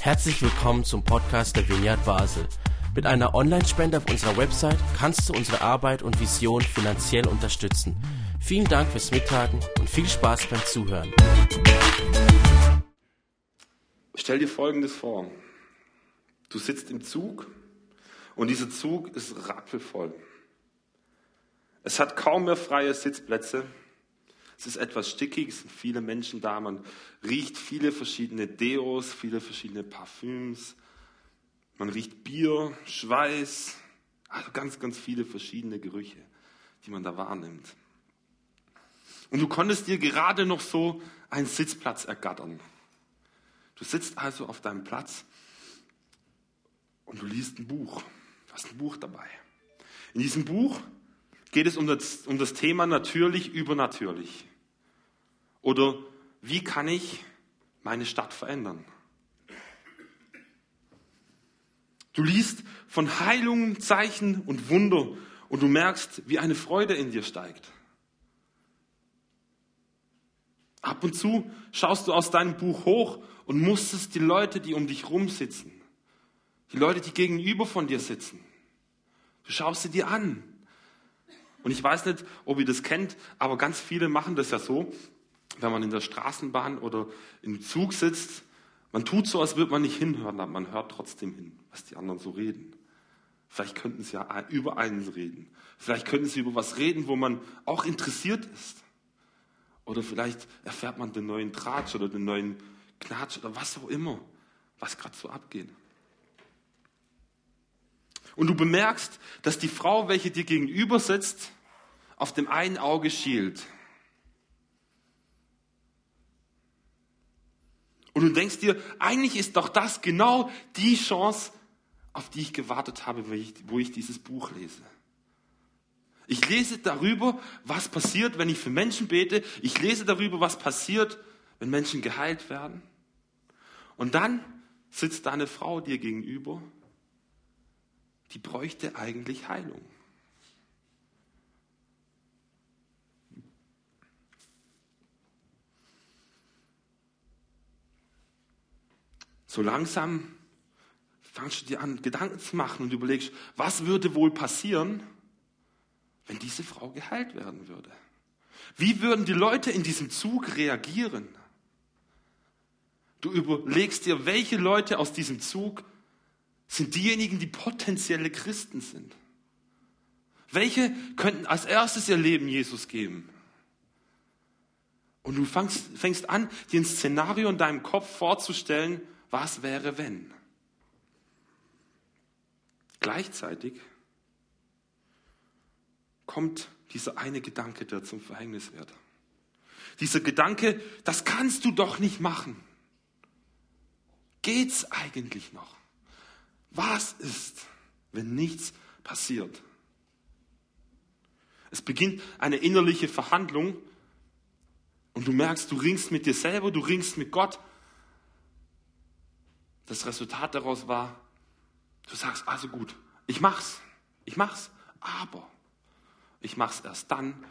Herzlich willkommen zum Podcast der Vineyard Basel. Mit einer Online-Spende auf unserer Website kannst du unsere Arbeit und Vision finanziell unterstützen. Vielen Dank fürs Mittagen und viel Spaß beim Zuhören. Stell dir Folgendes vor. Du sitzt im Zug und dieser Zug ist rappelvoll. Es hat kaum mehr freie Sitzplätze. Es ist etwas stickig, es sind viele Menschen da, man riecht viele verschiedene Deos, viele verschiedene Parfüms, man riecht Bier, Schweiß, also ganz, ganz viele verschiedene Gerüche, die man da wahrnimmt. Und du konntest dir gerade noch so einen Sitzplatz ergattern. Du sitzt also auf deinem Platz und du liest ein Buch. Du hast ein Buch dabei. In diesem Buch geht es um das, um das Thema natürlich übernatürlich. Oder wie kann ich meine Stadt verändern? Du liest von Heilungen, Zeichen und Wunder und du merkst, wie eine Freude in dir steigt. Ab und zu schaust du aus deinem Buch hoch und musstest die Leute, die um dich rum sitzen, die Leute, die gegenüber von dir sitzen, du schaust sie dir an und ich weiß nicht, ob ihr das kennt, aber ganz viele machen das ja so, wenn man in der Straßenbahn oder im Zug sitzt, man tut so, als würde man nicht hinhören, aber man hört trotzdem hin, was die anderen so reden. Vielleicht könnten sie ja über einen reden. Vielleicht könnten sie über was reden, wo man auch interessiert ist. Oder vielleicht erfährt man den neuen Tratsch oder den neuen Knatsch oder was auch immer, was gerade so abgeht. Und du bemerkst, dass die Frau, welche dir gegenüber sitzt, auf dem einen Auge schielt. Und du denkst dir, eigentlich ist doch das genau die Chance, auf die ich gewartet habe, wo ich, dieses Buch lese. Ich lese darüber, was passiert, wenn ich für Menschen bete. Ich lese darüber, was passiert, wenn Menschen geheilt werden. Und dann sitzt da eine Frau dir gegenüber, die bräuchte eigentlich Heilung. So langsam fangst du dir an, Gedanken zu machen und überlegst, was würde wohl passieren, wenn diese Frau geheilt werden würde? Wie würden die Leute in diesem Zug reagieren? Du überlegst dir, welche Leute aus diesem Zug sind diejenigen, die potenzielle Christen sind. Welche könnten als erstes ihr Leben Jesus geben? Und du fängst, fängst an, dir ein Szenario in deinem Kopf vorzustellen, was wäre, wenn? Gleichzeitig kommt dieser eine Gedanke, der zum Verhängnis wird. Dieser Gedanke, das kannst du doch nicht machen. Geht's eigentlich noch? Was ist, wenn nichts passiert? Es beginnt eine innerliche Verhandlung und du merkst, du ringst mit dir selber, du ringst mit Gott das Resultat daraus war, du sagst, also gut, ich mach's, ich mach's, aber ich mach's erst dann,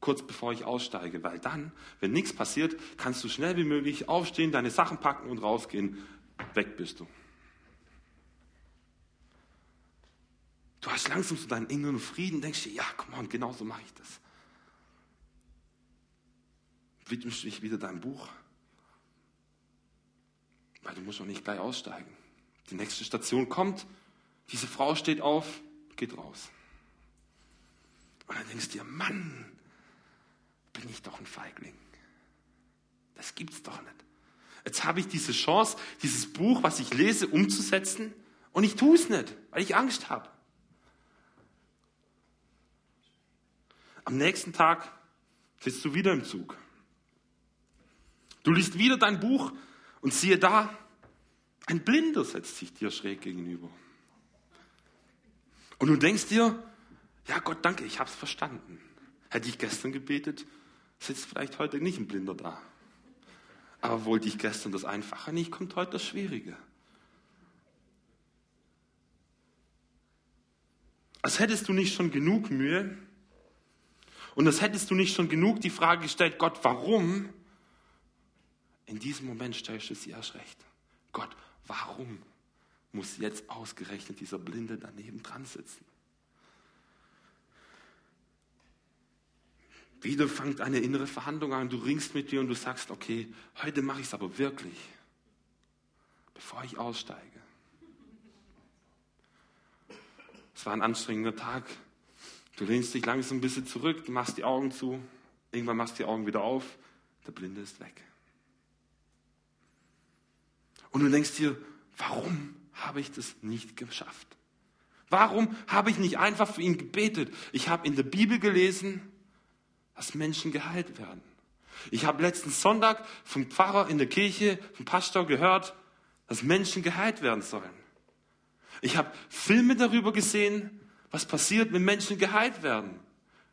kurz bevor ich aussteige, weil dann, wenn nichts passiert, kannst du schnell wie möglich aufstehen, deine Sachen packen und rausgehen. Weg bist du. Du hast langsam so deinen inneren Frieden, denkst dir, ja, komm on, genau so mache ich das. Widmest dich wieder deinem Buch, weil du musst noch nicht gleich aussteigen. Die nächste Station kommt, diese Frau steht auf, geht raus. Und dann denkst du dir, Mann, bin ich doch ein Feigling. Das gibt's doch nicht. Jetzt habe ich diese Chance, dieses Buch, was ich lese, umzusetzen und ich tue es nicht, weil ich Angst habe. Am nächsten Tag sitzt du wieder im Zug. Du liest wieder dein Buch und siehe da, ein Blinder setzt sich dir schräg gegenüber. Und du denkst dir, ja Gott, danke, ich habe es verstanden. Hätte ich gestern gebetet, sitzt vielleicht heute nicht ein Blinder da. Aber wollte ich gestern das Einfache nicht, kommt heute das Schwierige. Als hättest du nicht schon genug Mühe und als hättest du nicht schon genug die Frage gestellt, Gott, warum? In diesem Moment stellst du sie erst recht. Gott, warum muss jetzt ausgerechnet dieser Blinde daneben dran sitzen? Wieder fängt eine innere Verhandlung an. Du ringst mit dir und du sagst, okay, heute mache ich es aber wirklich, bevor ich aussteige. Es war ein anstrengender Tag. Du lehnst dich langsam ein bisschen zurück, du machst die Augen zu, irgendwann machst du die Augen wieder auf, der Blinde ist weg. Und du denkst dir, warum habe ich das nicht geschafft? Warum habe ich nicht einfach für ihn gebetet? Ich habe in der Bibel gelesen, dass Menschen geheilt werden. Ich habe letzten Sonntag vom Pfarrer in der Kirche, vom Pastor gehört, dass Menschen geheilt werden sollen. Ich habe Filme darüber gesehen, was passiert, wenn Menschen geheilt werden.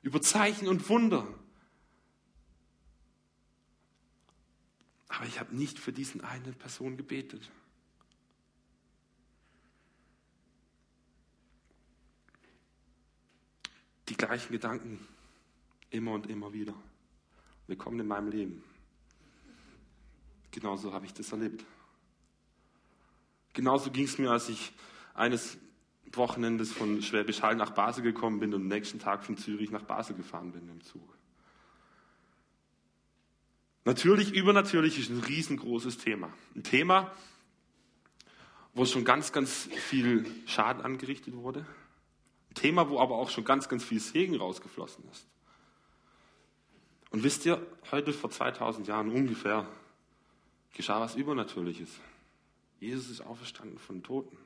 Über Zeichen und Wunder. Aber ich habe nicht für diesen eine Person gebetet. Die gleichen Gedanken Immer und immer wieder. Willkommen in meinem Leben. Genauso habe ich das erlebt. Genauso ging es mir, als ich eines Wochenendes von Schwäbisch Hall nach Basel gekommen bin und am nächsten Tag von Zürich nach Basel gefahren bin im Zug. Natürlich, übernatürlich ist ein riesengroßes Thema. Ein Thema, wo schon ganz, ganz viel Schaden angerichtet wurde. Ein Thema, wo aber auch schon ganz, ganz viel Segen rausgeflossen ist. Und wisst ihr, heute vor 2000 Jahren ungefähr geschah was Übernatürliches. Jesus ist auferstanden von Toten.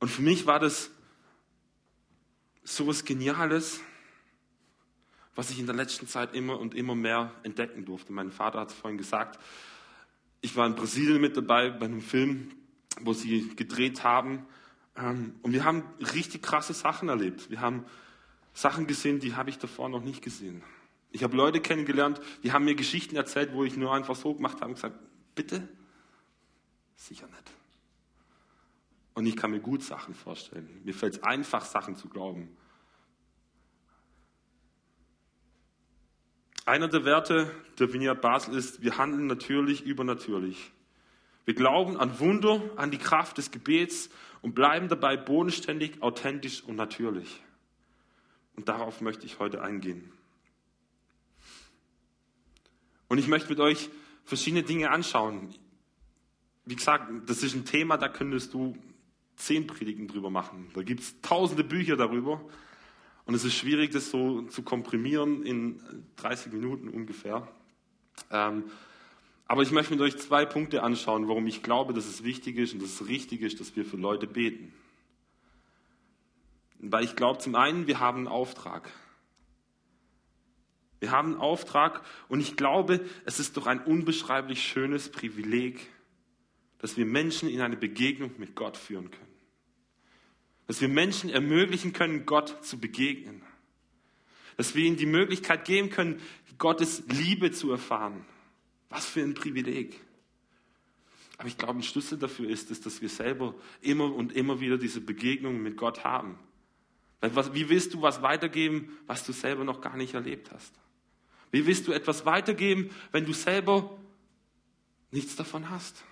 Und für mich war das so was Geniales, was ich in der letzten Zeit immer und immer mehr entdecken durfte. Mein Vater hat es vorhin gesagt. Ich war in Brasilien mit dabei bei einem Film, wo sie gedreht haben. Ähm, und wir haben richtig krasse Sachen erlebt. Wir haben Sachen gesehen, die habe ich davor noch nicht gesehen. Ich habe Leute kennengelernt, die haben mir Geschichten erzählt, wo ich nur einfach so gemacht habe und gesagt, bitte? Sicher nicht. Und ich kann mir gut Sachen vorstellen. Mir fällt es einfach, Sachen zu glauben. Einer der Werte der Vineyard Basel ist, wir handeln natürlich übernatürlich. Wir glauben an Wunder, an die Kraft des Gebets und bleiben dabei bodenständig, authentisch und natürlich. Und darauf möchte ich heute eingehen. Und ich möchte mit euch verschiedene Dinge anschauen. Wie gesagt, das ist ein Thema, da könntest du zehn Predigen drüber machen. Da gibt es tausende Bücher darüber. Und es ist schwierig, das so zu komprimieren in 30 Minuten ungefähr. Ähm, aber ich möchte mit euch zwei Punkte anschauen, warum ich glaube, dass es wichtig ist und dass es richtig ist, dass wir für Leute beten. Weil ich glaube, zum einen, wir haben einen Auftrag. Wir haben einen Auftrag und ich glaube, es ist doch ein unbeschreiblich schönes Privileg, dass wir Menschen in eine Begegnung mit Gott führen können. Dass wir Menschen ermöglichen können, Gott zu begegnen. Dass wir ihnen die Möglichkeit geben können, Gottes Liebe zu erfahren. Was für ein Privileg. Aber ich glaube, ein Schlüssel dafür ist es, dass wir selber immer und immer wieder diese Begegnungen mit Gott haben. Wie willst du was weitergeben, was du selber noch gar nicht erlebt hast? Wie willst du etwas weitergeben, wenn du selber nichts davon hast?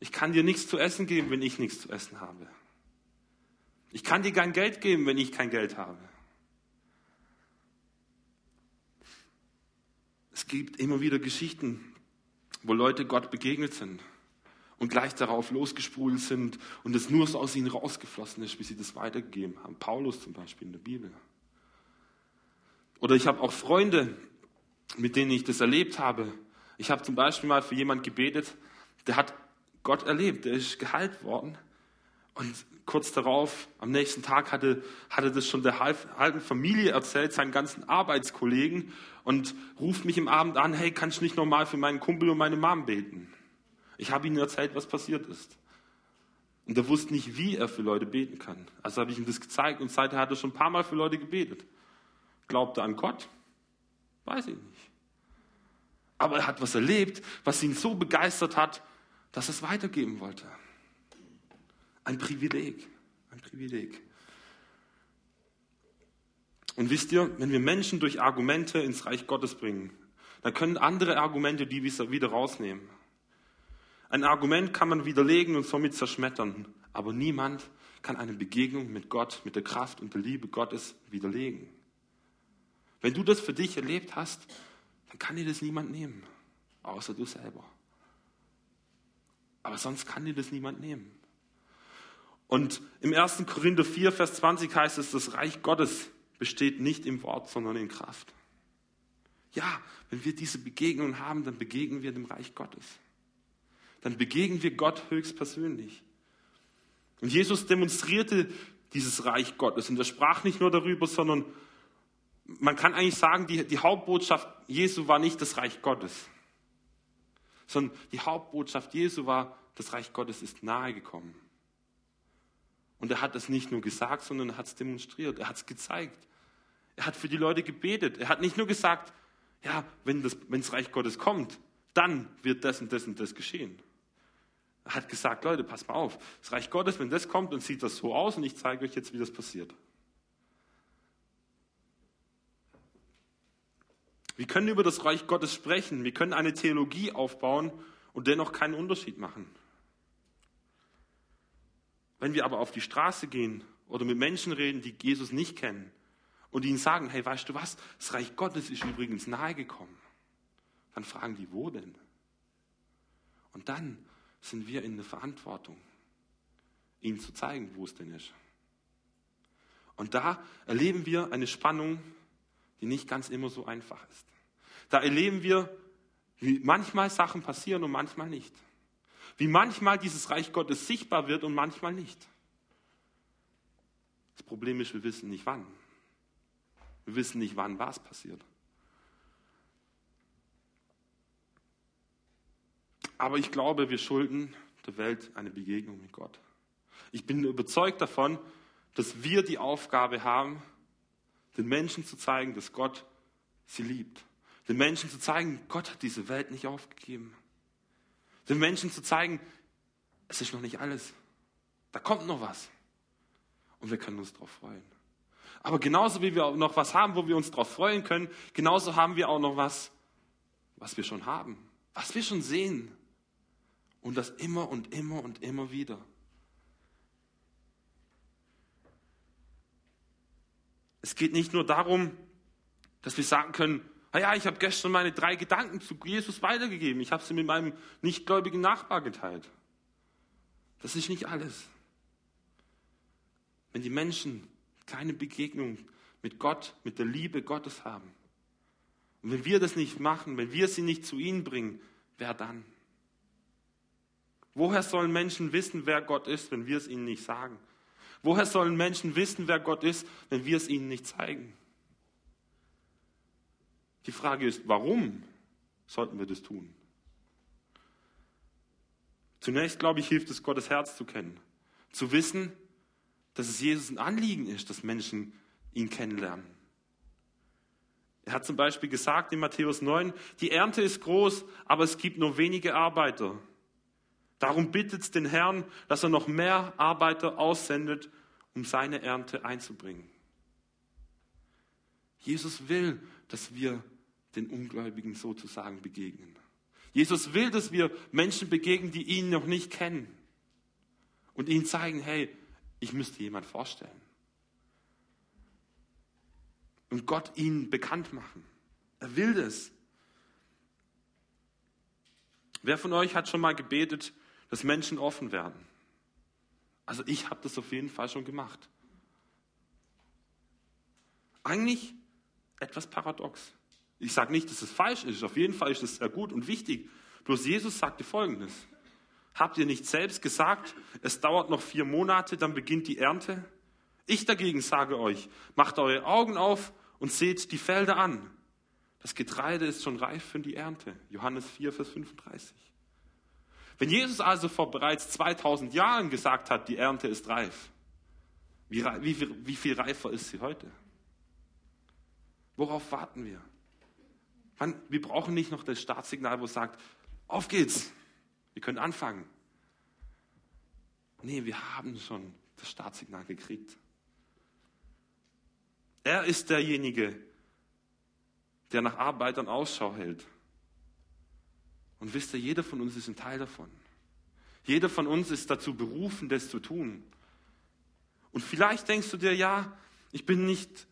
Ich kann dir nichts zu essen geben, wenn ich nichts zu essen habe. Ich kann dir kein Geld geben, wenn ich kein Geld habe. Es gibt immer wieder Geschichten, wo Leute Gott begegnet sind und gleich darauf losgesprudelt sind und es nur so aus ihnen rausgeflossen ist, wie sie das weitergegeben haben. Paulus zum Beispiel in der Bibel. Oder ich habe auch Freunde, mit denen ich das erlebt habe. Ich habe zum Beispiel mal für jemanden gebetet, der hat Gott erlebt, der ist geheilt worden. Und kurz darauf, am nächsten Tag, hatte, hatte das schon der halben Familie erzählt, seinen ganzen Arbeitskollegen, und ruft mich im Abend an, hey, kannst du nicht nochmal für meinen Kumpel und meine Mom beten? Ich habe ihnen erzählt, was passiert ist. Und er wusste nicht, wie er für Leute beten kann. Also habe ich ihm das gezeigt und seither hat er schon ein paar Mal für Leute gebetet. Glaubt er an Gott? Weiß ich nicht. Aber er hat was erlebt, was ihn so begeistert hat, dass er es weitergeben wollte. Ein Privileg. Ein Privileg. Und wisst ihr, wenn wir Menschen durch Argumente ins Reich Gottes bringen, dann können andere Argumente die wieder rausnehmen. Ein Argument kann man widerlegen und somit zerschmettern, aber niemand kann eine Begegnung mit Gott, mit der Kraft und der Liebe Gottes widerlegen. Wenn du das für dich erlebt hast, dann kann dir das niemand nehmen, außer du selber. Aber sonst kann dir das niemand nehmen. Und im 1. Korinther 4, Vers 20 heißt es, das Reich Gottes besteht nicht im Wort, sondern in Kraft. Ja, wenn wir diese Begegnung haben, dann begegnen wir dem Reich Gottes. Dann begegnen wir Gott höchstpersönlich. Und Jesus demonstrierte dieses Reich Gottes und er sprach nicht nur darüber, sondern man kann eigentlich sagen, die, die Hauptbotschaft Jesu war nicht das Reich Gottes, sondern die Hauptbotschaft Jesu war, das Reich Gottes ist nahe gekommen. Und er hat es nicht nur gesagt, sondern er hat es demonstriert, er hat es gezeigt. Er hat für die Leute gebetet. Er hat nicht nur gesagt, ja, wenn das, wenn das Reich Gottes kommt, dann wird das und das und das geschehen. Er hat gesagt, Leute, passt mal auf. Das Reich Gottes, wenn das kommt, dann sieht das so aus und ich zeige euch jetzt, wie das passiert. Wir können über das Reich Gottes sprechen, wir können eine Theologie aufbauen und dennoch keinen Unterschied machen. Wenn wir aber auf die Straße gehen oder mit Menschen reden, die Jesus nicht kennen und ihnen sagen, hey, weißt du was, das Reich Gottes ist übrigens nahegekommen, dann fragen die, wo denn? Und dann sind wir in der Verantwortung, ihnen zu zeigen, wo es denn ist. Und da erleben wir eine Spannung, die nicht ganz immer so einfach ist. Da erleben wir, wie manchmal Sachen passieren und manchmal nicht. Wie manchmal dieses Reich Gottes sichtbar wird und manchmal nicht. Das Problem ist, wir wissen nicht wann. Wir wissen nicht, wann was passiert. Aber ich glaube, wir schulden der Welt eine Begegnung mit Gott. Ich bin überzeugt davon, dass wir die Aufgabe haben, den Menschen zu zeigen, dass Gott sie liebt. Den Menschen zu zeigen, Gott hat diese Welt nicht aufgegeben. Den Menschen zu zeigen, es ist noch nicht alles. Da kommt noch was. Und wir können uns darauf freuen. Aber genauso wie wir noch was haben, wo wir uns darauf freuen können, genauso haben wir auch noch was, was wir schon haben, was wir schon sehen. Und das immer und immer und immer wieder. Es geht nicht nur darum, dass wir sagen können, ja, ich habe gestern meine drei Gedanken zu Jesus weitergegeben. Ich habe sie mit meinem nichtgläubigen Nachbar geteilt. Das ist nicht alles. Wenn die Menschen keine Begegnung mit Gott, mit der Liebe Gottes haben, und wenn wir das nicht machen, wenn wir sie nicht zu ihnen bringen, wer dann? Woher sollen Menschen wissen, wer Gott ist, wenn wir es ihnen nicht sagen? Woher sollen Menschen wissen, wer Gott ist, wenn wir es ihnen nicht zeigen? Die Frage ist, warum sollten wir das tun? Zunächst, glaube ich, hilft es, Gottes Herz zu kennen. Zu wissen, dass es Jesus ein Anliegen ist, dass Menschen ihn kennenlernen. Er hat zum Beispiel gesagt in Matthäus 9, die Ernte ist groß, aber es gibt nur wenige Arbeiter. Darum bittet den Herrn, dass er noch mehr Arbeiter aussendet, um seine Ernte einzubringen. Jesus will, dass wir den Ungläubigen sozusagen begegnen. Jesus will, dass wir Menschen begegnen, die ihn noch nicht kennen und ihnen zeigen, hey, ich müsste jemand vorstellen. Und Gott ihnen bekannt machen. Er will das. Wer von euch hat schon mal gebetet, dass Menschen offen werden. Also ich habe das auf jeden Fall schon gemacht. Eigentlich etwas paradox. Ich sage nicht, dass es falsch ist. Auf jeden Fall ist es sehr gut und wichtig. Bloß Jesus sagte Folgendes. Habt ihr nicht selbst gesagt, es dauert noch vier Monate, dann beginnt die Ernte? Ich dagegen sage euch, macht eure Augen auf und seht die Felder an. Das Getreide ist schon reif für die Ernte. Johannes 4, Vers 35. Wenn Jesus also vor bereits 2000 Jahren gesagt hat, die Ernte ist reif, wie, wie, wie viel reifer ist sie heute? Worauf warten wir? wir brauchen nicht noch das Startsignal, wo es sagt, auf geht's, wir können anfangen. Nee, wir haben schon das Startsignal gekriegt. Er ist derjenige, der nach Arbeitern Ausschau hält. Und wisst ihr, jeder von uns ist ein Teil davon. Jeder von uns ist dazu berufen, das zu tun. Und vielleicht denkst du dir, ja, ich bin nicht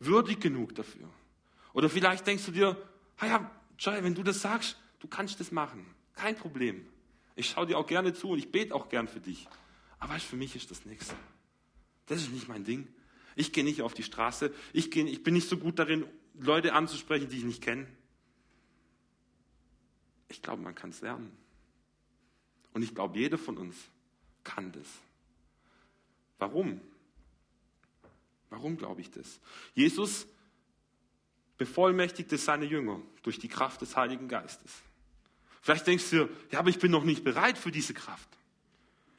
würdig genug dafür. Oder vielleicht denkst du dir, ah Joy, wenn du das sagst, du kannst das machen. Kein Problem. Ich schaue dir auch gerne zu und ich bete auch gern für dich. Aber für mich ist das nichts. Das ist nicht mein Ding. Ich gehe nicht auf die Straße. Ich, gehe, ich bin nicht so gut darin, Leute anzusprechen, die ich nicht kenne. Ich glaube, man kann es lernen. Und ich glaube, jeder von uns kann das. Warum? Warum glaube ich das? Jesus bevollmächtigte seine Jünger durch die Kraft des Heiligen Geistes. Vielleicht denkst du ja, aber ich bin noch nicht bereit für diese Kraft.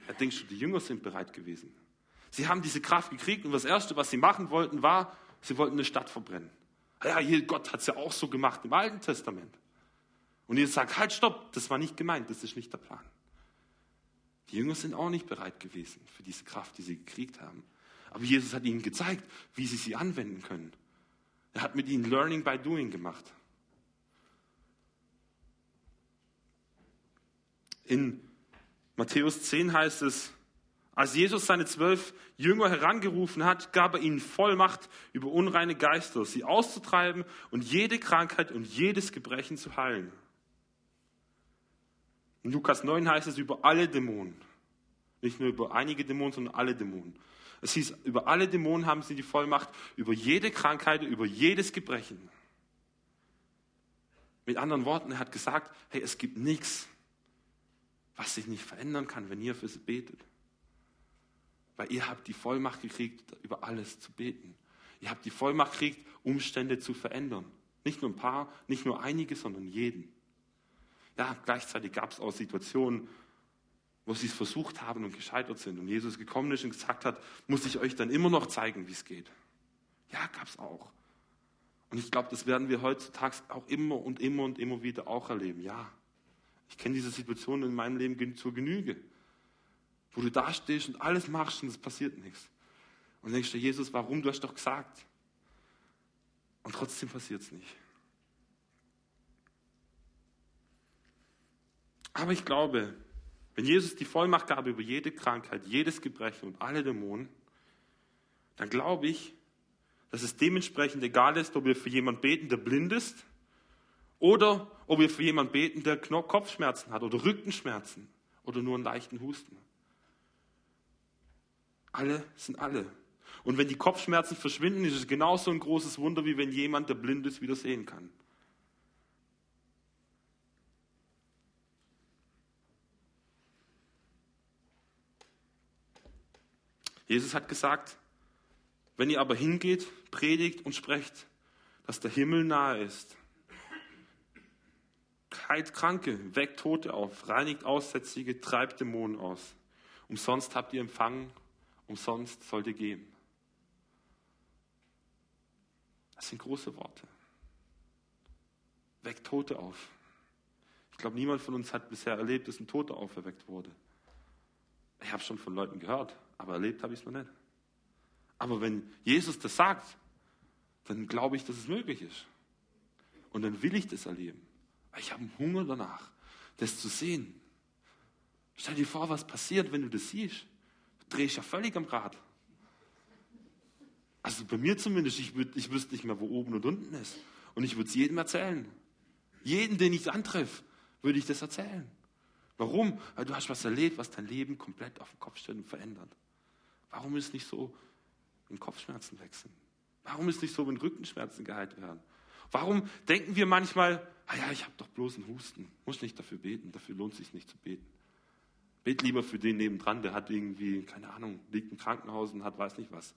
Ja, denkst du, die Jünger sind bereit gewesen. Sie haben diese Kraft gekriegt und das Erste, was sie machen wollten, war, sie wollten eine Stadt verbrennen. Ja, hier, Gott hat es ja auch so gemacht im Alten Testament. Und Jesus sagt, halt, stopp, das war nicht gemeint, das ist nicht der Plan. Die Jünger sind auch nicht bereit gewesen für diese Kraft, die sie gekriegt haben. Aber Jesus hat ihnen gezeigt, wie sie sie anwenden können. Er hat mit ihnen Learning by Doing gemacht. In Matthäus 10 heißt es, als Jesus seine zwölf Jünger herangerufen hat, gab er ihnen Vollmacht über unreine Geister, sie auszutreiben und jede Krankheit und jedes Gebrechen zu heilen. In Lukas 9 heißt es über alle Dämonen. Nicht nur über einige Dämonen, sondern alle Dämonen. Es hieß, über alle Dämonen haben sie die Vollmacht, über jede Krankheit, über jedes Gebrechen. Mit anderen Worten, er hat gesagt, hey, es gibt nichts, was sich nicht verändern kann, wenn ihr für sie betet. Weil ihr habt die Vollmacht gekriegt, über alles zu beten. Ihr habt die Vollmacht gekriegt, Umstände zu verändern. Nicht nur ein paar, nicht nur einige, sondern jeden. Ja, gleichzeitig gab es auch Situationen, wo sie es versucht haben und gescheitert sind. Und Jesus gekommen ist und gesagt hat, muss ich euch dann immer noch zeigen, wie es geht. Ja, gab es auch. Und ich glaube, das werden wir heutzutage auch immer und immer und immer wieder auch erleben. Ja, ich kenne diese Situation in meinem Leben zur Genüge, wo du da stehst und alles machst und es passiert nichts. Und denkst du, Jesus, warum? Du hast doch gesagt. Und trotzdem passiert es nicht. Aber ich glaube, wenn Jesus die Vollmacht gab über jede Krankheit, jedes Gebrechen und alle Dämonen, dann glaube ich, dass es dementsprechend egal ist, ob wir für jemanden beten, der blind ist, oder ob wir für jemanden beten, der Kopfschmerzen hat oder Rückenschmerzen oder nur einen leichten Husten. Alle sind alle. Und wenn die Kopfschmerzen verschwinden, ist es genauso ein großes Wunder, wie wenn jemand, der blind ist, wieder sehen kann. Jesus hat gesagt, wenn ihr aber hingeht, predigt und sprecht, dass der Himmel nahe ist. Heilt Kranke, weckt Tote auf, reinigt Aussätzige, treibt Dämonen aus. Umsonst habt ihr empfangen, umsonst sollt ihr geben. Das sind große Worte. Weckt Tote auf. Ich glaube, niemand von uns hat bisher erlebt, dass ein Toter auferweckt wurde. Ich habe schon von Leuten gehört, aber erlebt habe ich es noch nicht. Aber wenn Jesus das sagt, dann glaube ich, dass es möglich ist. Und dann will ich das erleben. Ich habe einen Hunger danach, das zu sehen. Stell dir vor, was passiert, wenn du das siehst. Du drehst ja völlig am Rad. Also bei mir zumindest, ich, würd, ich wüsste nicht mehr, wo oben und unten ist. Und ich würde es jedem erzählen. Jeden, den ich antreffe, würde ich das erzählen. Warum? Weil du hast was erlebt, was dein Leben komplett auf den Kopf stellt und verändert. Warum ist nicht so, wenn Kopfschmerzen wechseln? Warum ist nicht so, wenn Rückenschmerzen geheilt werden? Warum denken wir manchmal, ah ja, ich habe doch bloß einen Husten, muss nicht dafür beten, dafür lohnt sich nicht zu beten. Bet lieber für den nebendran, der hat irgendwie, keine Ahnung, liegt im Krankenhaus und hat weiß nicht was.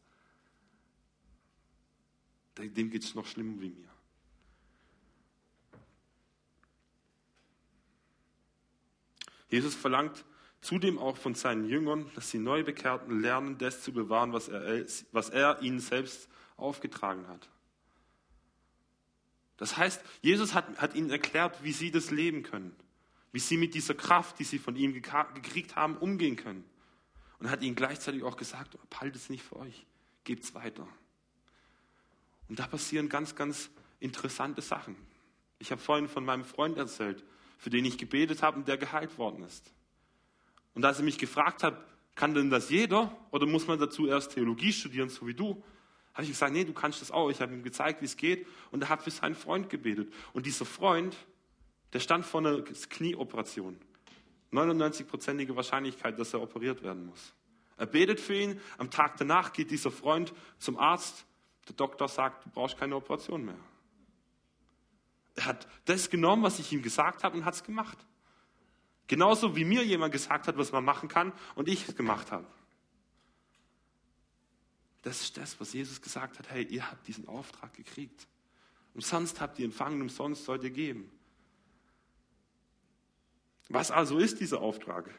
Dem geht es noch schlimmer wie mir. Jesus verlangt zudem auch von seinen Jüngern, dass die Neubekehrten lernen, das zu bewahren, was er, was er ihnen selbst aufgetragen hat. Das heißt, Jesus hat, hat ihnen erklärt, wie sie das leben können, wie sie mit dieser Kraft, die sie von ihm gekriegt haben, umgehen können. Und hat ihnen gleichzeitig auch gesagt, behaltet es nicht für euch, gebt es weiter. Und da passieren ganz, ganz interessante Sachen. Ich habe vorhin von meinem Freund erzählt, für den ich gebetet habe und der geheilt worden ist. Und als er mich gefragt hat, kann denn das jeder oder muss man dazu erst Theologie studieren, so wie du? Habe ich gesagt, nee, du kannst das auch. Ich habe ihm gezeigt, wie es geht und er hat für seinen Freund gebetet. Und dieser Freund, der stand vor einer Knieoperation. 99-prozentige Wahrscheinlichkeit, dass er operiert werden muss. Er betet für ihn. Am Tag danach geht dieser Freund zum Arzt. Der Doktor sagt, du brauchst keine Operation mehr. Er hat das genommen, was ich ihm gesagt habe, und hat es gemacht. Genauso wie mir jemand gesagt hat, was man machen kann, und ich es gemacht habe. Das ist das, was Jesus gesagt hat. Hey, ihr habt diesen Auftrag gekriegt. Umsonst habt ihr empfangen, umsonst sollt ihr geben. Was also ist dieser Auftrag?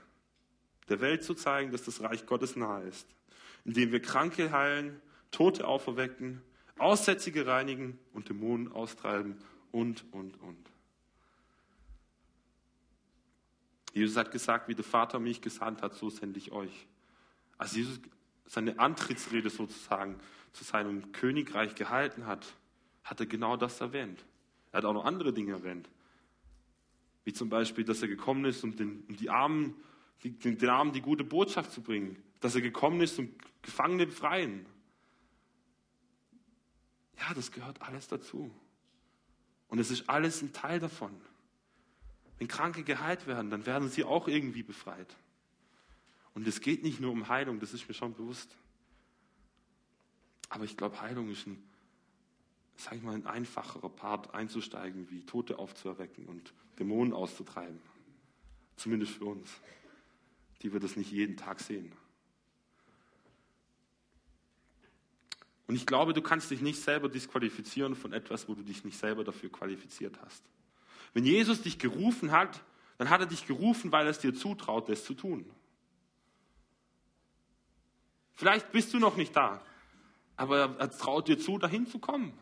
Der Welt zu zeigen, dass das Reich Gottes nahe ist, indem wir Kranke heilen, Tote auferwecken, Aussätzige reinigen und Dämonen austreiben und, und, und. Jesus hat gesagt, wie der Vater mich gesandt hat, so sende ich euch. Als Jesus seine Antrittsrede sozusagen zu seinem Königreich gehalten hat, hat er genau das erwähnt. Er hat auch noch andere Dinge erwähnt. Wie zum Beispiel, dass er gekommen ist, um den, um die Armen, die, den Armen die gute Botschaft zu bringen. Dass er gekommen ist, um Gefangene befreien. Ja, das gehört alles dazu. Und es ist alles ein Teil davon. Wenn Kranke geheilt werden, dann werden sie auch irgendwie befreit. Und es geht nicht nur um Heilung, das ist mir schon bewusst. Aber ich glaube, Heilung ist ein, sag ich mal, ein einfacherer Part einzusteigen, wie Tote aufzuerwecken und Dämonen auszutreiben. Zumindest für uns, die wir das nicht jeden Tag sehen. Und ich glaube, du kannst dich nicht selber disqualifizieren von etwas, wo du dich nicht selber dafür qualifiziert hast. Wenn Jesus dich gerufen hat, dann hat er dich gerufen, weil er es dir zutraut, das zu tun. Vielleicht bist du noch nicht da, aber er traut dir zu, dahin zu kommen.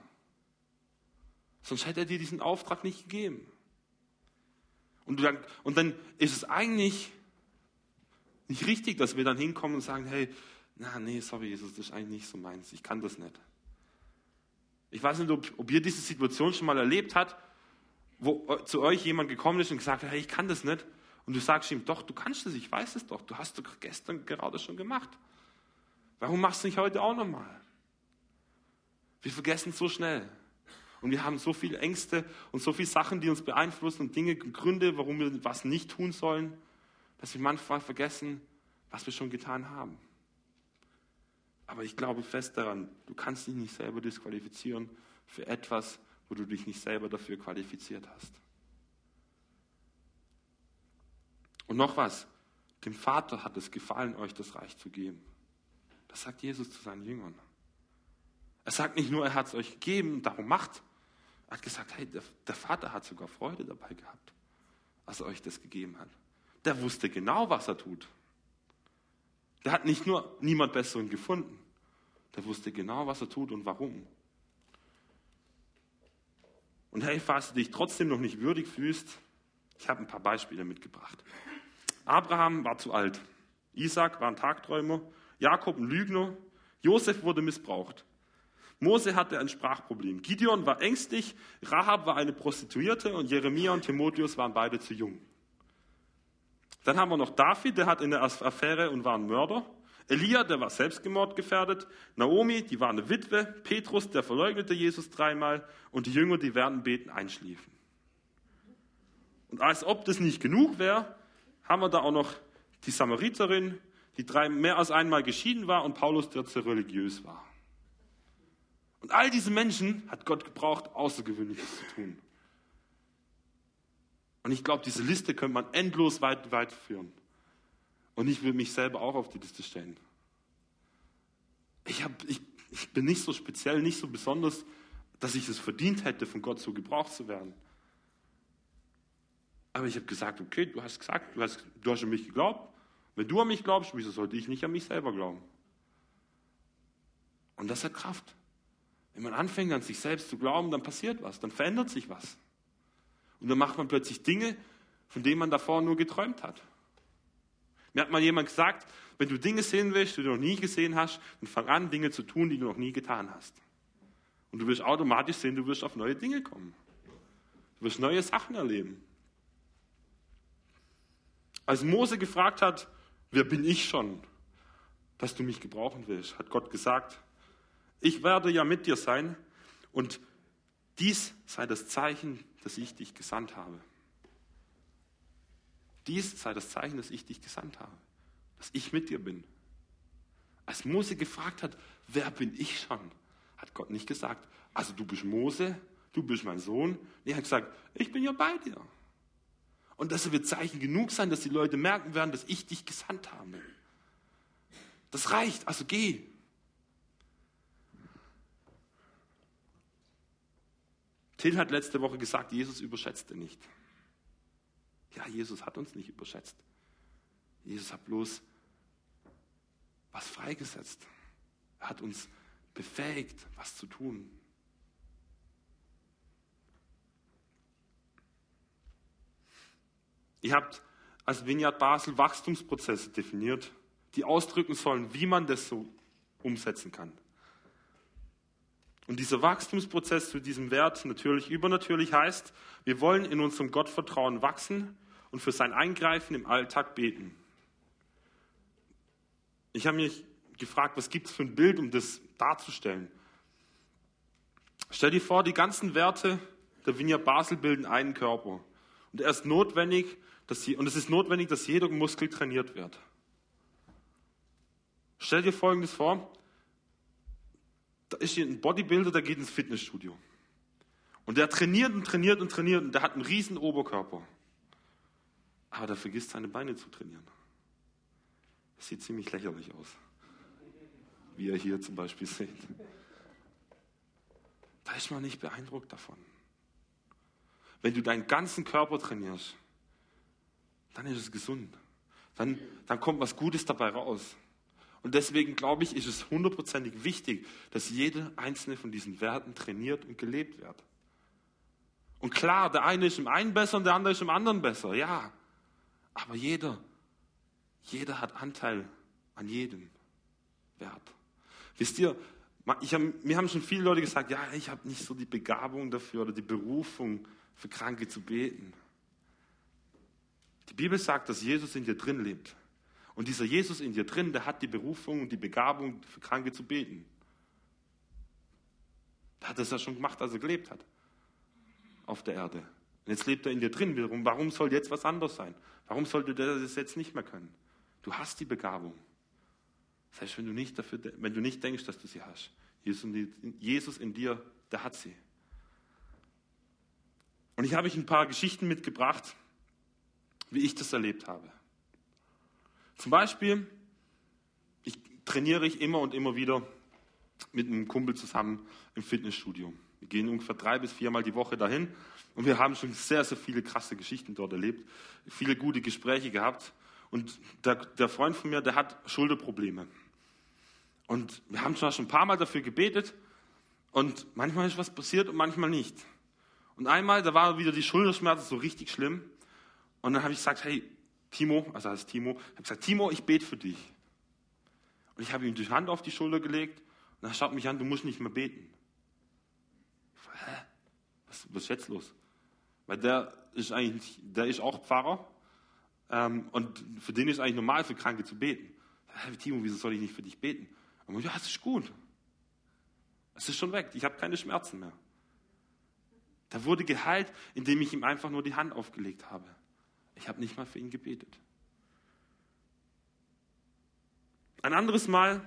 Sonst hätte er dir diesen Auftrag nicht gegeben. Und dann, und dann ist es eigentlich nicht richtig, dass wir dann hinkommen und sagen, hey, na, nee, sorry, Jesus, das ist eigentlich nicht so meins. Ich kann das nicht. Ich weiß nicht, ob, ob ihr diese Situation schon mal erlebt habt, wo äh, zu euch jemand gekommen ist und gesagt hat, hey, ich kann das nicht. Und du sagst ihm, doch, du kannst es, ich weiß es doch. Du hast es gestern gerade schon gemacht. Warum machst du nicht heute auch nochmal? Wir vergessen so schnell. Und wir haben so viele Ängste und so viele Sachen, die uns beeinflussen und Dinge, Gründe, warum wir was nicht tun sollen, dass wir manchmal vergessen, was wir schon getan haben. Aber ich glaube fest daran, du kannst dich nicht selber disqualifizieren für etwas, wo du dich nicht selber dafür qualifiziert hast. Und noch was, dem Vater hat es gefallen, euch das Reich zu geben. Das sagt Jesus zu seinen Jüngern. Er sagt nicht nur, er hat es euch gegeben, darum macht. Er hat gesagt, hey, der, der Vater hat sogar Freude dabei gehabt, als er euch das gegeben hat. Der wusste genau, was er tut. Der hat nicht nur niemand Besseren gefunden. Der wusste genau, was er tut und warum. Und hey, falls du dich trotzdem noch nicht würdig fühlst, ich habe ein paar Beispiele mitgebracht. Abraham war zu alt. Isaac war ein Tagträumer. Jakob ein Lügner. Josef wurde missbraucht. Mose hatte ein Sprachproblem. Gideon war ängstlich. Rahab war eine Prostituierte. Und Jeremia und Timotheus waren beide zu jung. Dann haben wir noch David, der hat in der Affäre und war ein Mörder. Elia, der war selbstmordgefährdet. Naomi, die war eine Witwe. Petrus, der verleugnete Jesus dreimal. Und die Jünger, die während Beten einschliefen. Und als ob das nicht genug wäre, haben wir da auch noch die Samariterin, die drei, mehr als einmal geschieden war und Paulus, der zu religiös war. Und all diese Menschen hat Gott gebraucht, Außergewöhnliches zu tun. Und ich glaube, diese Liste könnte man endlos weit, weit führen. Und ich will mich selber auch auf die Liste stellen. Ich, hab, ich, ich bin nicht so speziell, nicht so besonders, dass ich es verdient hätte, von Gott so gebraucht zu werden. Aber ich habe gesagt, okay, du hast gesagt, du hast, du hast an mich geglaubt. Wenn du an mich glaubst, wieso sollte ich nicht an mich selber glauben? Und das hat Kraft. Wenn man anfängt, an sich selbst zu glauben, dann passiert was, dann verändert sich was. Und dann macht man plötzlich Dinge, von denen man davor nur geträumt hat. Mir hat mal jemand gesagt, wenn du Dinge sehen willst, die du noch nie gesehen hast, dann fang an, Dinge zu tun, die du noch nie getan hast. Und du wirst automatisch sehen, du wirst auf neue Dinge kommen. Du wirst neue Sachen erleben. Als Mose gefragt hat, wer bin ich schon, dass du mich gebrauchen willst, hat Gott gesagt, ich werde ja mit dir sein und dies sei das Zeichen, dass ich dich gesandt habe. Dies sei das Zeichen, dass ich dich gesandt habe, dass ich mit dir bin. Als Mose gefragt hat, wer bin ich schon, hat Gott nicht gesagt, also du bist Mose, du bist mein Sohn. Nee, er hat gesagt, ich bin ja bei dir. Und das wird Zeichen genug sein, dass die Leute merken werden, dass ich dich gesandt habe. Das reicht, also geh. Till hat letzte Woche gesagt, Jesus überschätzte nicht. Ja, Jesus hat uns nicht überschätzt. Jesus hat bloß was freigesetzt. Er hat uns befähigt, was zu tun. Ihr habt als Vineyard Basel Wachstumsprozesse definiert, die ausdrücken sollen, wie man das so umsetzen kann. Und dieser Wachstumsprozess zu diesem Wert natürlich übernatürlich heißt, wir wollen in unserem Gottvertrauen wachsen und für sein Eingreifen im Alltag beten. Ich habe mich gefragt, was gibt es für ein Bild, um das darzustellen? Stell dir vor, die ganzen Werte der Vineyard Basel bilden einen Körper. Und er ist notwendig, dass und es ist notwendig, dass jeder Muskel trainiert wird. Stell dir Folgendes vor. Da ist hier ein Bodybuilder, der geht ins Fitnessstudio. Und der trainiert und trainiert und trainiert und der hat einen riesen Oberkörper. Aber der vergisst seine Beine zu trainieren. Das sieht ziemlich lächerlich aus. Wie ihr hier zum Beispiel seht. Da ist man nicht beeindruckt davon. Wenn du deinen ganzen Körper trainierst, dann ist es gesund. Dann, dann kommt was Gutes dabei raus. Und deswegen glaube ich, ist es hundertprozentig wichtig, dass jede einzelne von diesen Werten trainiert und gelebt wird. Und klar, der eine ist im einen besser und der andere ist im anderen besser, ja. Aber jeder, jeder hat Anteil an jedem Wert. Wisst ihr, ich hab, mir haben schon viele Leute gesagt, ja, ich habe nicht so die Begabung dafür oder die Berufung, für Kranke zu beten. Die Bibel sagt, dass Jesus in dir drin lebt. Und dieser Jesus in dir drin, der hat die Berufung und die Begabung, für Kranke zu beten. Der hat das ja schon gemacht, als er gelebt hat. Auf der Erde. Und jetzt lebt er in dir drin wiederum. Warum soll jetzt was anderes sein? Warum sollte der das jetzt nicht mehr können? Du hast die Begabung. Das heißt, wenn du nicht, wenn du nicht denkst, dass du sie hast. Jesus in dir, der hat sie. Und ich habe euch ein paar Geschichten mitgebracht, wie ich das erlebt habe. Zum Beispiel, ich trainiere ich immer und immer wieder mit einem Kumpel zusammen im Fitnessstudio. Wir gehen ungefähr drei bis viermal die Woche dahin und wir haben schon sehr, sehr viele krasse Geschichten dort erlebt, viele gute Gespräche gehabt. Und der, der Freund von mir, der hat Schulterprobleme. Und wir haben zwar schon ein paar Mal dafür gebetet und manchmal ist was passiert und manchmal nicht. Und einmal, da war wieder die Schulterschmerzen so richtig schlimm. Und dann habe ich gesagt, hey, Timo, also heißt Timo, habe gesagt, Timo, ich bete für dich. Und ich habe ihm die Hand auf die Schulter gelegt und er schaut mich an, du musst nicht mehr beten. Hä? Was, was ist jetzt los? Weil der ist eigentlich, der ist auch Pfarrer ähm, und für den ist eigentlich normal, für Kranke zu beten. Hä, Timo, wieso soll ich nicht für dich beten? Und ich, ja, es ist gut. Es ist schon weg, ich habe keine Schmerzen mehr. Da wurde geheilt, indem ich ihm einfach nur die Hand aufgelegt habe. Ich habe nicht mal für ihn gebetet. Ein anderes Mal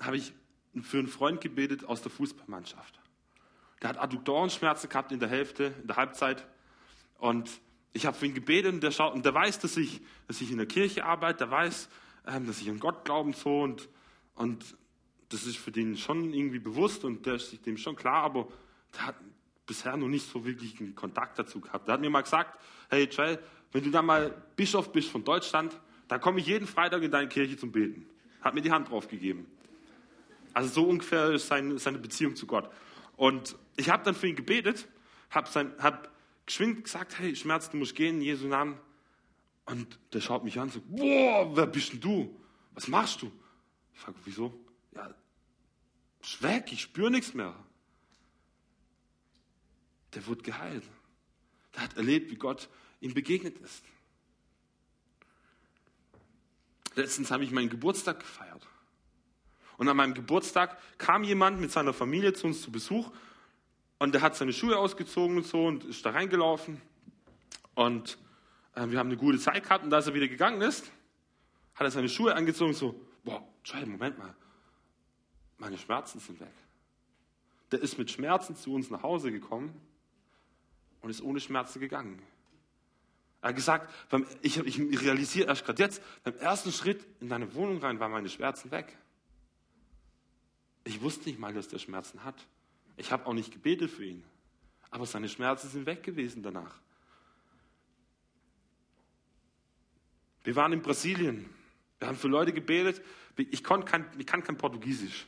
habe ich für einen Freund gebetet aus der Fußballmannschaft. Der hat Adduktorenschmerzen gehabt in der Hälfte, in der Halbzeit. Und ich habe für ihn gebetet und der, schaut, und der weiß, dass ich, dass ich in der Kirche arbeite, der weiß, ähm, dass ich an Gott glauben so und, und das ist für den schon irgendwie bewusst und der ist dem schon klar, aber der hat bisher noch nicht so wirklich einen Kontakt dazu gehabt. Der hat mir mal gesagt, hey Jay, wenn du dann mal Bischof bist von Deutschland, dann komme ich jeden Freitag in deine Kirche zum Beten. Hat mir die Hand drauf gegeben. Also so ungefähr ist seine, seine Beziehung zu Gott. Und ich habe dann für ihn gebetet, habe hab geschwind gesagt, hey Schmerz, du musst gehen in Jesu Namen. Und der schaut mich an und sagt, boah, wer bist denn du? Was machst du? Ich frage, wieso? ja, weg, ich spüre nichts mehr. Der wurde geheilt. Der hat erlebt, wie Gott ihm begegnet ist. Letztens habe ich meinen Geburtstag gefeiert. Und an meinem Geburtstag kam jemand mit seiner Familie zu uns zu Besuch und der hat seine Schuhe ausgezogen und so und ist da reingelaufen. Und äh, wir haben eine gute Zeit gehabt und als er wieder gegangen ist, hat er seine Schuhe angezogen und so, boah, Joel, Moment mal, meine Schmerzen sind weg. Der ist mit Schmerzen zu uns nach Hause gekommen und ist ohne Schmerzen gegangen. Er hat gesagt, ich, ich realisiere erst gerade jetzt, beim ersten Schritt in deine Wohnung rein waren meine Schmerzen weg. Ich wusste nicht mal, dass der Schmerzen hat. Ich habe auch nicht gebetet für ihn. Aber seine Schmerzen sind weg gewesen danach. Wir waren in Brasilien. Wir haben für Leute gebetet. Ich, kein, ich kann kein Portugiesisch.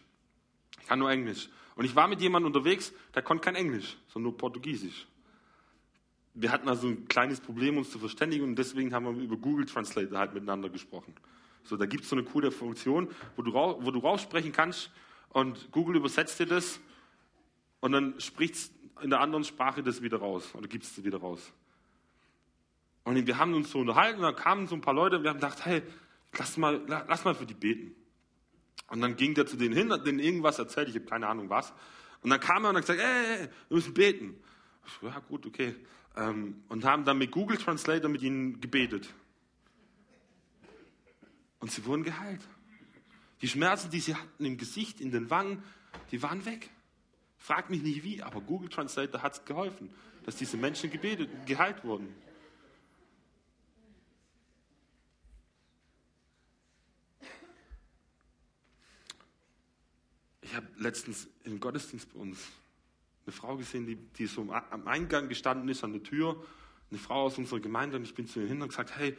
Ich kann nur Englisch. Und ich war mit jemandem unterwegs, der konnte kein Englisch, sondern nur Portugiesisch wir hatten also ein kleines Problem, uns zu verständigen und deswegen haben wir über Google Translate halt miteinander gesprochen. So, da gibt es so eine coole Funktion, wo du, wo du raussprechen kannst und Google übersetzt dir das und dann spricht es in der anderen Sprache das wieder raus oder gibt es wieder raus. Und wir haben uns so unterhalten und dann kamen so ein paar Leute und wir haben gedacht, hey, lass mal, lass mal für die beten. Und dann ging der zu denen hin, hat denen irgendwas erzählt, ich habe keine Ahnung was. Und dann kam er und hat gesagt, ey, ey, wir müssen beten. So, ja gut, okay ähm, und haben dann mit Google Translator mit ihnen gebetet. Und sie wurden geheilt. Die Schmerzen, die sie hatten im Gesicht, in den Wangen, die waren weg. Frag mich nicht wie, aber Google Translator hat es geholfen, dass diese Menschen gebetet, geheilt wurden. Ich habe letztens im Gottesdienst bei uns eine Frau gesehen, die, die so am Eingang gestanden ist, an der Tür. Eine Frau aus unserer Gemeinde und ich bin zu ihr hin und gesagt, hey,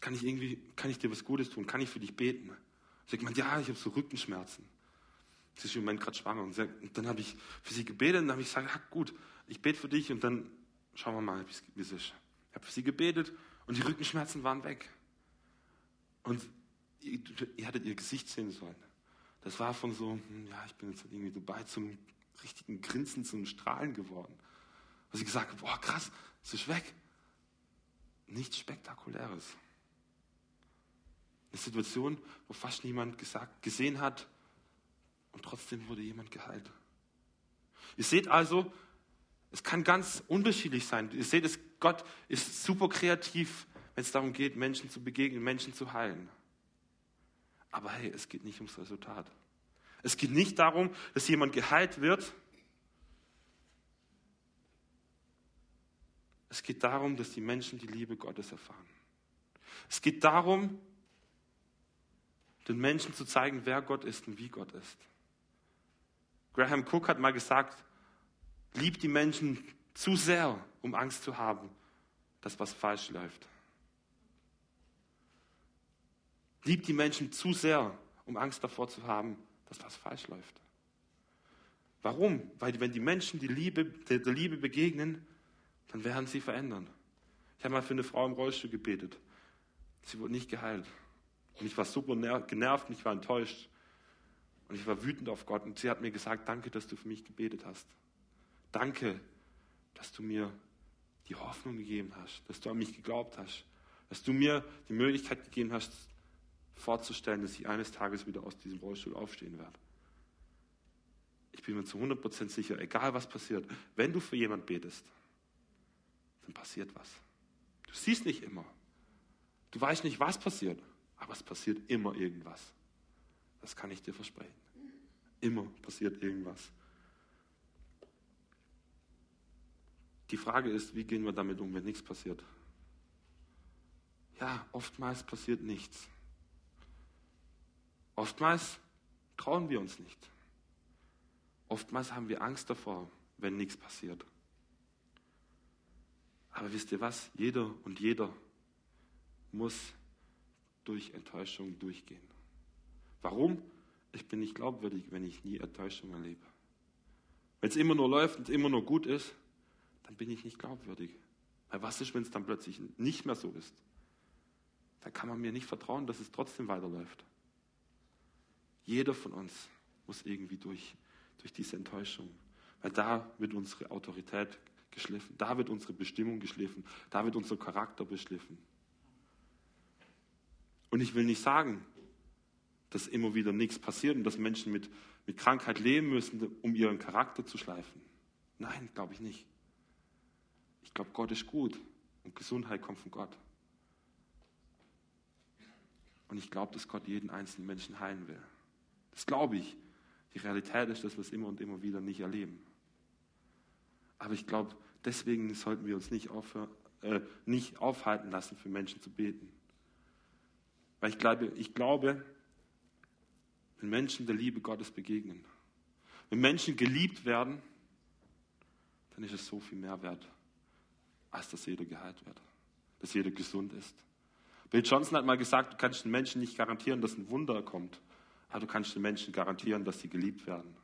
kann ich irgendwie, kann ich dir was Gutes tun? Kann ich für dich beten? Sie hat ja, ich habe so Rückenschmerzen. Sie ist im Moment gerade schwanger. Und, dann habe ich für sie gebetet und dann habe ich gesagt, ja, gut, ich bete für dich und dann schauen wir mal, wie es ist. Ich habe für sie gebetet und die Rückenschmerzen waren weg. Und ihr, ihr hattet ihr Gesicht sehen sollen. Das war von so, hm, ja, ich bin jetzt irgendwie dabei zum richtigen Grinsen zum Strahlen geworden. Und sie gesagt, boah, krass, es ist weg. Nichts Spektakuläres. Eine Situation, wo fast niemand gesagt, gesehen hat und trotzdem wurde jemand geheilt. Ihr seht also, es kann ganz unterschiedlich sein. Ihr seht, es, Gott ist super kreativ, wenn es darum geht, Menschen zu begegnen, Menschen zu heilen. Aber hey, es geht nicht ums Resultat. Es geht nicht darum, dass jemand geheilt wird. Es geht darum, dass die Menschen die Liebe Gottes erfahren. Es geht darum, den Menschen zu zeigen, wer Gott ist und wie Gott ist. Graham Cook hat mal gesagt, liebt die Menschen zu sehr, um Angst zu haben, dass was falsch läuft. Liebt die Menschen zu sehr, um Angst davor zu haben, dass was falsch läuft. Warum? Weil wenn die Menschen die Liebe, der, der Liebe begegnen, dann werden sie verändern. Ich habe mal für eine Frau im Rollstuhl gebetet. Sie wurde nicht geheilt. Und ich war super genervt und ich war enttäuscht. Und ich war wütend auf Gott. Und sie hat mir gesagt, danke, dass du für mich gebetet hast. Danke, dass du mir die Hoffnung gegeben hast, dass du an mich geglaubt hast, dass du mir die Möglichkeit gegeben hast, vorzustellen, dass ich eines Tages wieder aus diesem Rollstuhl aufstehen werde. Ich bin mir zu 100% sicher, egal was passiert, wenn du für jemand betest, dann passiert was. Du siehst nicht immer. Du weißt nicht, was passiert, aber es passiert immer irgendwas. Das kann ich dir versprechen. Immer passiert irgendwas. Die Frage ist, wie gehen wir damit um, wenn nichts passiert? Ja, oftmals passiert nichts. Oftmals trauen wir uns nicht. Oftmals haben wir Angst davor, wenn nichts passiert. Aber wisst ihr was? Jeder und jeder muss durch Enttäuschung durchgehen. Warum? Ich bin nicht glaubwürdig, wenn ich nie Enttäuschung erlebe. Wenn es immer nur läuft und immer nur gut ist, dann bin ich nicht glaubwürdig. Weil was ist, wenn es dann plötzlich nicht mehr so ist? Da kann man mir nicht vertrauen, dass es trotzdem weiterläuft. Jeder von uns muss irgendwie durch, durch diese Enttäuschung. Weil da wird unsere Autorität geschliffen, da wird unsere Bestimmung geschliffen, da wird unser Charakter beschliffen. Und ich will nicht sagen, dass immer wieder nichts passiert und dass Menschen mit, mit Krankheit leben müssen, um ihren Charakter zu schleifen. Nein, glaube ich nicht. Ich glaube, Gott ist gut und Gesundheit kommt von Gott. Und ich glaube, dass Gott jeden einzelnen Menschen heilen will. Das glaube ich. Die Realität ist, dass wir es immer und immer wieder nicht erleben. Aber ich glaube, deswegen sollten wir uns nicht, aufhören, äh, nicht aufhalten lassen, für Menschen zu beten. Weil ich glaube, ich glaube, wenn Menschen der Liebe Gottes begegnen, wenn Menschen geliebt werden, dann ist es so viel mehr wert, als dass jeder geheilt wird, dass jeder gesund ist. Bill Johnson hat mal gesagt, du kannst den Menschen nicht garantieren, dass ein Wunder kommt, aber du kannst den Menschen garantieren, dass sie geliebt werden.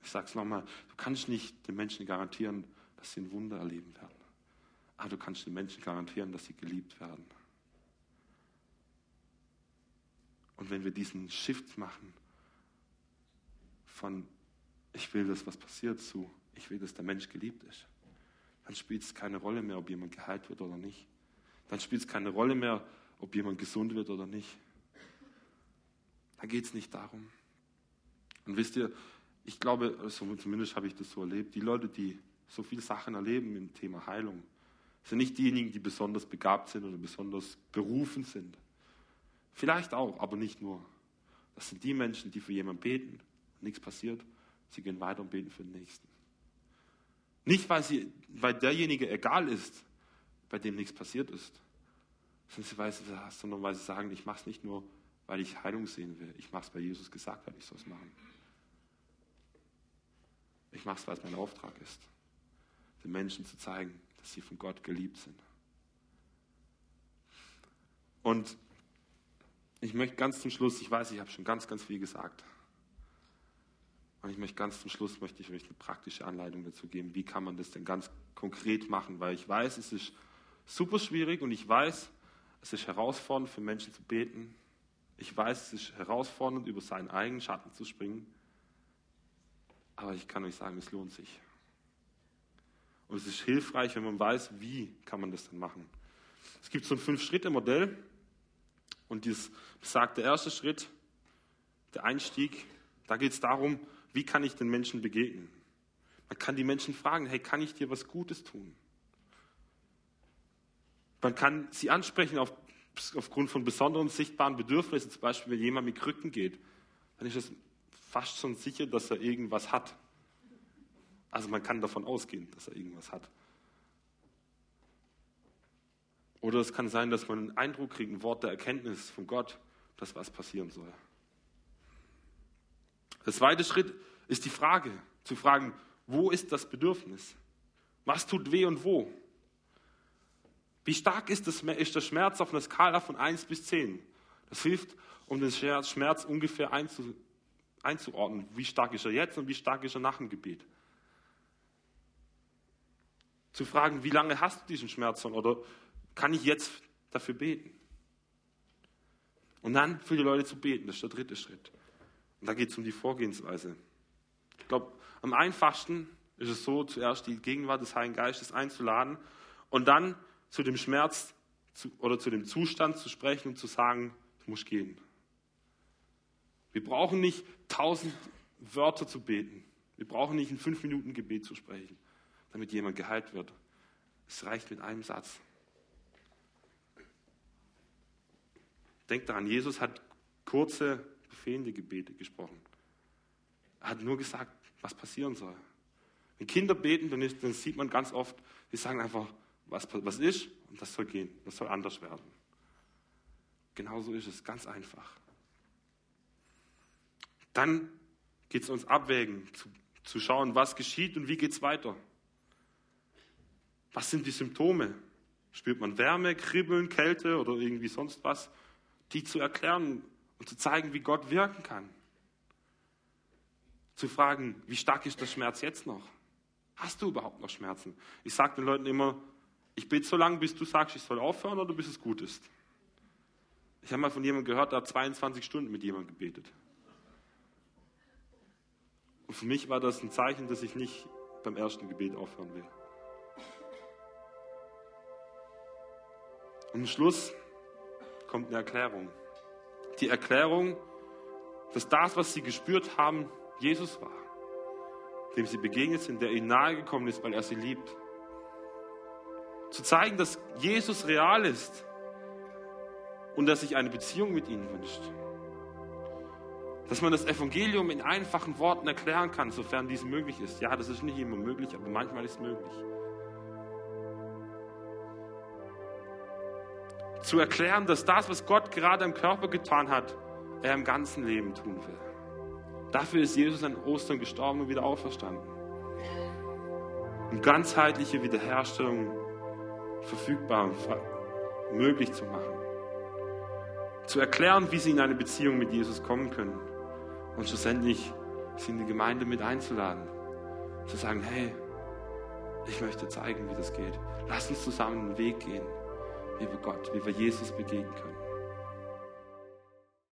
Ich sage es nochmal, du kannst nicht den Menschen garantieren, dass sie ein Wunder erleben werden. Aber du kannst den Menschen garantieren, dass sie geliebt werden. Und wenn wir diesen Shift machen von ich will, dass was passiert zu ich will, dass der Mensch geliebt ist, dann spielt es keine Rolle mehr, ob jemand geheilt wird oder nicht. Dann spielt es keine Rolle mehr, ob jemand gesund wird oder nicht. Dann geht es nicht darum. Und wisst ihr, ich glaube, also zumindest habe ich das so erlebt, die Leute, die so viele Sachen erleben im Thema Heilung, sind nicht diejenigen, die besonders begabt sind oder besonders berufen sind. Vielleicht auch, aber nicht nur. Das sind die Menschen, die für jemanden beten und nichts passiert. Sie gehen weiter und beten für den Nächsten. Nicht, weil, sie, weil derjenige egal ist, bei dem nichts passiert ist, sondern weil sie sagen, ich mache es nicht nur, weil ich Heilung sehen will. Ich mache es, weil Jesus gesagt hat, ich soll es machen. Ich mache es, weil es mein Auftrag ist, den Menschen zu zeigen, dass sie von Gott geliebt sind. Und ich möchte ganz zum Schluss, ich weiß, ich habe schon ganz, ganz viel gesagt. Und ich möchte ganz zum Schluss möchte ich euch eine praktische Anleitung dazu geben, wie kann man das denn ganz konkret machen, weil ich weiß, es ist super schwierig und ich weiß, es ist herausfordernd für Menschen zu beten. Ich weiß, es ist herausfordernd, über seinen eigenen Schatten zu springen. Aber ich kann euch sagen, es lohnt sich. Und es ist hilfreich, wenn man weiß, wie kann man das dann machen. Es gibt so ein Fünf-Schritte-Modell. Und dieses besagt der erste Schritt, der Einstieg, da geht es darum, wie kann ich den Menschen begegnen? Man kann die Menschen fragen, hey, kann ich dir was Gutes tun? Man kann sie ansprechen auf, aufgrund von besonderen sichtbaren Bedürfnissen, zum Beispiel wenn jemand mit Krücken geht, dann ist es fast schon sicher, dass er irgendwas hat. Also man kann davon ausgehen, dass er irgendwas hat. Oder es kann sein, dass man einen Eindruck kriegt, ein Wort der Erkenntnis von Gott, dass was passieren soll. Der zweite Schritt ist die Frage, zu fragen, wo ist das Bedürfnis? Was tut weh und wo? Wie stark ist, das, ist der Schmerz auf einer Skala von 1 bis 10? Das hilft, um den Schmerz ungefähr einzu, einzuordnen. Wie stark ist er jetzt und wie stark ist er nach dem Gebet? Zu fragen, wie lange hast du diesen Schmerz schon oder kann ich jetzt dafür beten? Und dann für die Leute zu beten, das ist der dritte Schritt. Und da geht es um die Vorgehensweise. Ich glaube, am einfachsten ist es so, zuerst die Gegenwart des Heiligen Geistes einzuladen und dann zu dem Schmerz zu, oder zu dem Zustand zu sprechen und zu sagen, du musst gehen. Wir brauchen nicht tausend Wörter zu beten. Wir brauchen nicht ein fünf Minuten Gebet zu sprechen, damit jemand geheilt wird. Es reicht mit einem Satz. Denkt daran, Jesus hat kurze befehlende Gebete gesprochen. Er hat nur gesagt, was passieren soll. Wenn Kinder beten, dann, ist, dann sieht man ganz oft, die sagen einfach, was, was ist und das soll gehen, das soll anders werden. Genauso ist es, ganz einfach. Dann geht es uns abwägen, zu, zu schauen, was geschieht und wie geht es weiter. Was sind die Symptome? Spürt man Wärme, Kribbeln, Kälte oder irgendwie sonst was? Die zu erklären und zu zeigen, wie Gott wirken kann. Zu fragen, wie stark ist der Schmerz jetzt noch? Hast du überhaupt noch Schmerzen? Ich sage den Leuten immer, ich bete so lange, bis du sagst, ich soll aufhören oder bis es gut ist. Ich habe mal von jemandem gehört, der hat 22 Stunden mit jemandem gebetet. Und für mich war das ein Zeichen, dass ich nicht beim ersten Gebet aufhören will. Und am Schluss kommt eine Erklärung. Die Erklärung, dass das, was sie gespürt haben, Jesus war, dem sie begegnet sind, der ihnen nahegekommen ist, weil er sie liebt. Zu zeigen, dass Jesus real ist und dass sich eine Beziehung mit ihnen wünscht. Dass man das Evangelium in einfachen Worten erklären kann, sofern dies möglich ist. Ja, das ist nicht immer möglich, aber manchmal ist es möglich. Zu erklären, dass das, was Gott gerade im Körper getan hat, er im ganzen Leben tun will. Dafür ist Jesus an Ostern gestorben und wieder auferstanden. Um ganzheitliche Wiederherstellung verfügbar und möglich zu machen. Zu erklären, wie sie in eine Beziehung mit Jesus kommen können. Und schlussendlich sie in die Gemeinde mit einzuladen. Zu sagen, hey, ich möchte zeigen, wie das geht. Lass uns zusammen einen Weg gehen, wie wir Gott, wie wir Jesus begegnen können.